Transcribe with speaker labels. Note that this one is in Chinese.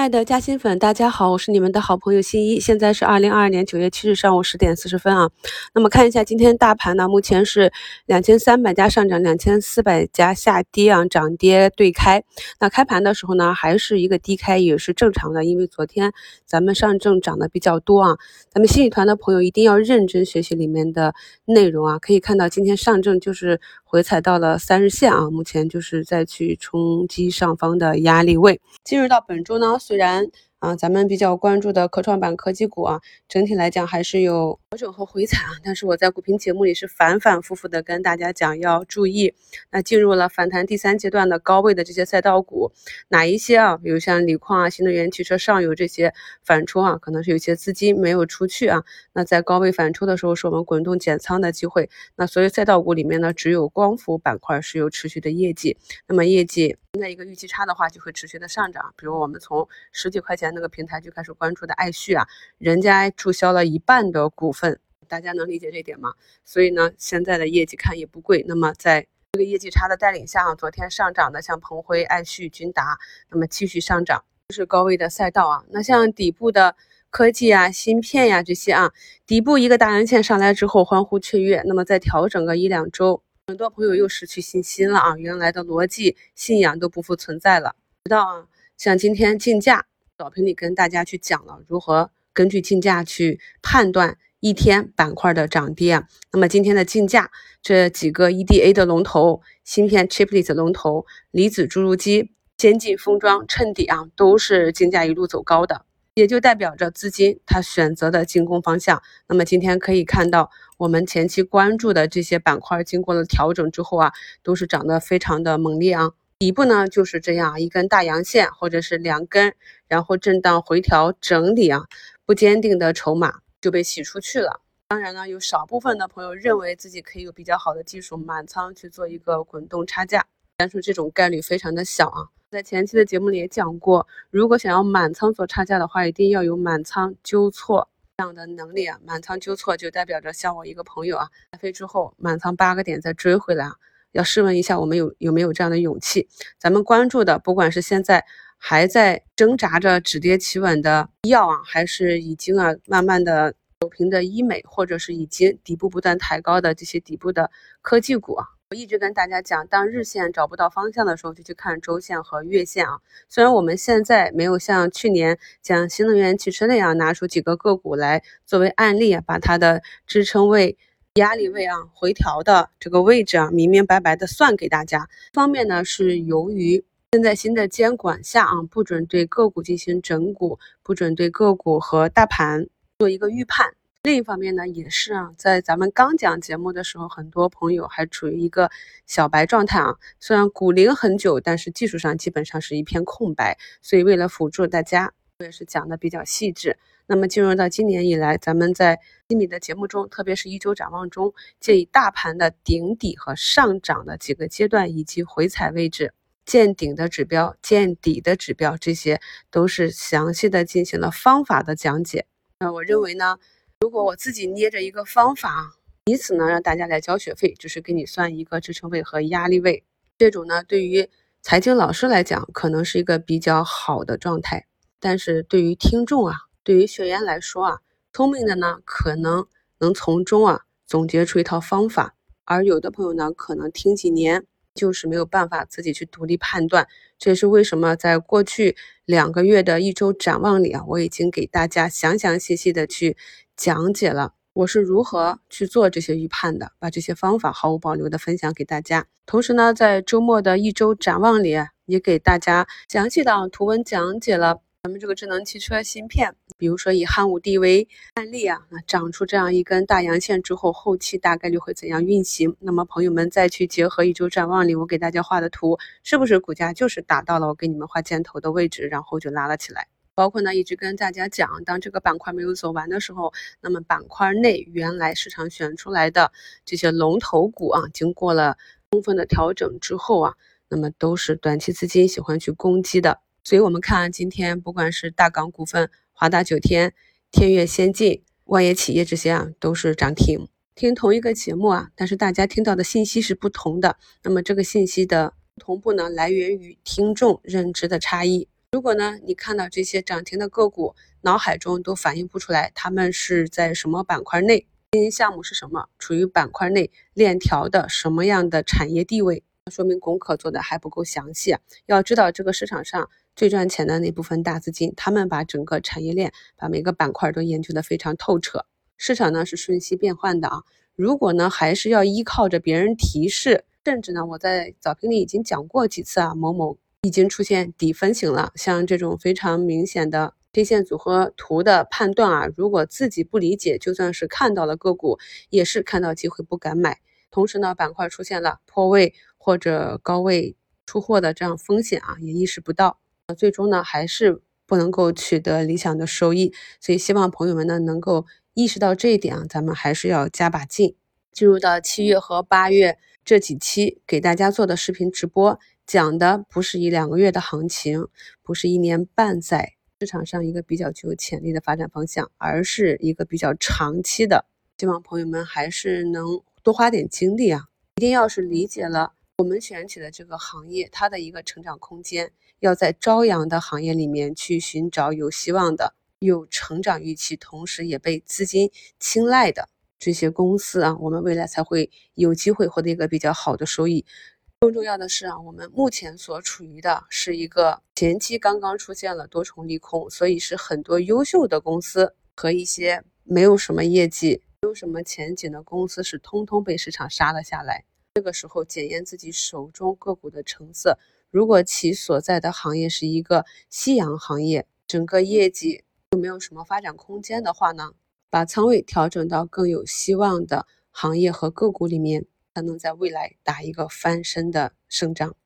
Speaker 1: 亲爱的嘉兴粉，大家好，我是你们的好朋友新一。现在是二零二二年九月七日上午十点四十分啊。那么看一下今天大盘呢，目前是两千三百家上涨，两千四百家下跌啊，涨跌对开。那开盘的时候呢，还是一个低开，也是正常的，因为昨天咱们上证涨的比较多啊。咱们新宇团的朋友一定要认真学习里面的内容啊。可以看到今天上证就是回踩到了三日线啊，目前就是再去冲击上方的压力位。进入到本周呢。虽然啊，咱们比较关注的科创板科技股啊，整体来讲还是有调整和回踩啊。但是我在股评节目里是反反复复的跟大家讲要注意。那进入了反弹第三阶段的高位的这些赛道股，哪一些啊？比如像锂矿啊、新能源汽车、上游这些反抽啊，可能是有些资金没有出去啊。那在高位反抽的时候，是我们滚动减仓的机会。那所有赛道股里面呢，只有光伏板块是有持续的业绩。那么业绩在一个预期差的话，就会持续的上涨。比如我们从十几块钱。那个平台就开始关注的爱旭啊，人家注销了一半的股份，大家能理解这点吗？所以呢，现在的业绩看也不贵。那么在这个业绩差的带领下，昨天上涨的像鹏辉、爱旭、君达，那么继续上涨，这是高位的赛道啊。那像底部的科技啊、芯片呀这些啊，底部一个大阳线上来之后欢呼雀跃，那么再调整个一两周，很多朋友又失去信心了啊，原来的逻辑信仰都不复存在了。知道啊，像今天竞价。早评里跟大家去讲了如何根据竞价去判断一天板块的涨跌。那么今天的竞价，这几个 EDA 的龙头、芯片 Chiplet 龙头、离子注入机、先进封装、衬底啊，都是竞价一路走高的，也就代表着资金它选择的进攻方向。那么今天可以看到，我们前期关注的这些板块，经过了调整之后啊，都是涨得非常的猛烈啊。底部呢就是这样一根大阳线，或者是两根，然后震荡回调整理啊，不坚定的筹码就被洗出去了。当然呢，有少部分的朋友认为自己可以有比较好的技术满仓去做一个滚动差价，但是这种概率非常的小啊。在前期的节目里也讲过，如果想要满仓做差价的话，一定要有满仓纠错这样的能力啊。满仓纠错就代表着像我一个朋友啊，开飞之后满仓八个点再追回来啊。要试问一下，我们有有没有这样的勇气？咱们关注的，不管是现在还在挣扎着止跌企稳的医药啊，还是已经啊慢慢的走平的医美，或者是已经底部不断抬高的这些底部的科技股啊，我一直跟大家讲，当日线找不到方向的时候，就去看周线和月线啊。虽然我们现在没有像去年讲新能源汽车那样拿出几个个股来作为案例，把它的支撑位。压力位啊，回调的这个位置啊，明明白白的算给大家。方面呢，是由于现在新的监管下啊，不准对个股进行整股，不准对个股和大盘做一个预判。另一方面呢，也是啊，在咱们刚讲节目的时候，很多朋友还处于一个小白状态啊。虽然股龄很久，但是技术上基本上是一片空白。所以为了辅助大家，我也是讲的比较细致。那么进入到今年以来，咱们在西米的节目中，特别是一周展望中，建议大盘的顶底和上涨的几个阶段，以及回踩位置、见顶的指标、见底的指标，这些都是详细的进行了方法的讲解。那我认为呢，如果我自己捏着一个方法，以此呢让大家来交学费，就是给你算一个支撑位和压力位，这种呢对于财经老师来讲，可能是一个比较好的状态，但是对于听众啊。对于学员来说啊，聪明的呢可能能从中啊总结出一套方法，而有的朋友呢可能听几年就是没有办法自己去独立判断。这也是为什么在过去两个月的一周展望里啊，我已经给大家详详细细的去讲解了我是如何去做这些预判的，把这些方法毫无保留的分享给大家。同时呢，在周末的一周展望里也给大家详细的图文讲解了。咱们这个智能汽车芯片，比如说以汉武帝为案例啊，那长出这样一根大阳线之后，后期大概率会怎样运行？那么朋友们再去结合一周展望里我给大家画的图，是不是股价就是达到了我给你们画箭头的位置，然后就拉了起来？包括呢，一直跟大家讲，当这个板块没有走完的时候，那么板块内原来市场选出来的这些龙头股啊，经过了充分的调整之后啊，那么都是短期资金喜欢去攻击的。所以，我们看今天，不管是大港股份、华大九天、天悦先进、万业企业这些啊，都是涨停。听同一个节目啊，但是大家听到的信息是不同的。那么，这个信息的同步呢，来源于听众认知的差异。如果呢，你看到这些涨停的个股，脑海中都反映不出来，他们是在什么板块内，经营项目是什么，处于板块内链条的什么样的产业地位，说明功课做的还不够详细。要知道这个市场上最赚钱的那部分大资金，他们把整个产业链、把每个板块都研究的非常透彻。市场呢是瞬息变换的啊，如果呢还是要依靠着别人提示，甚至呢我在早评里已经讲过几次啊，某某。已经出现底分型了，像这种非常明显的 K 线组合图的判断啊，如果自己不理解，就算是看到了个股，也是看到机会不敢买。同时呢，板块出现了破位或者高位出货的这样风险啊，也意识不到，最终呢还是不能够取得理想的收益。所以希望朋友们呢能够意识到这一点啊，咱们还是要加把劲。进入到七月和八月这几期给大家做的视频直播。讲的不是一两个月的行情，不是一年半载市场上一个比较具有潜力的发展方向，而是一个比较长期的。希望朋友们还是能多花点精力啊！一定要是理解了我们选取的这个行业它的一个成长空间，要在朝阳的行业里面去寻找有希望的、有成长预期，同时也被资金青睐的这些公司啊，我们未来才会有机会获得一个比较好的收益。更重要的是啊，我们目前所处于的是一个前期刚刚出现了多重利空，所以是很多优秀的公司和一些没有什么业绩、没有什么前景的公司是通通被市场杀了下来。这个时候检验自己手中个股的成色，如果其所在的行业是一个夕阳行业，整个业绩又没有什么发展空间的话呢，把仓位调整到更有希望的行业和个股里面。才能在未来打一个翻身的胜仗。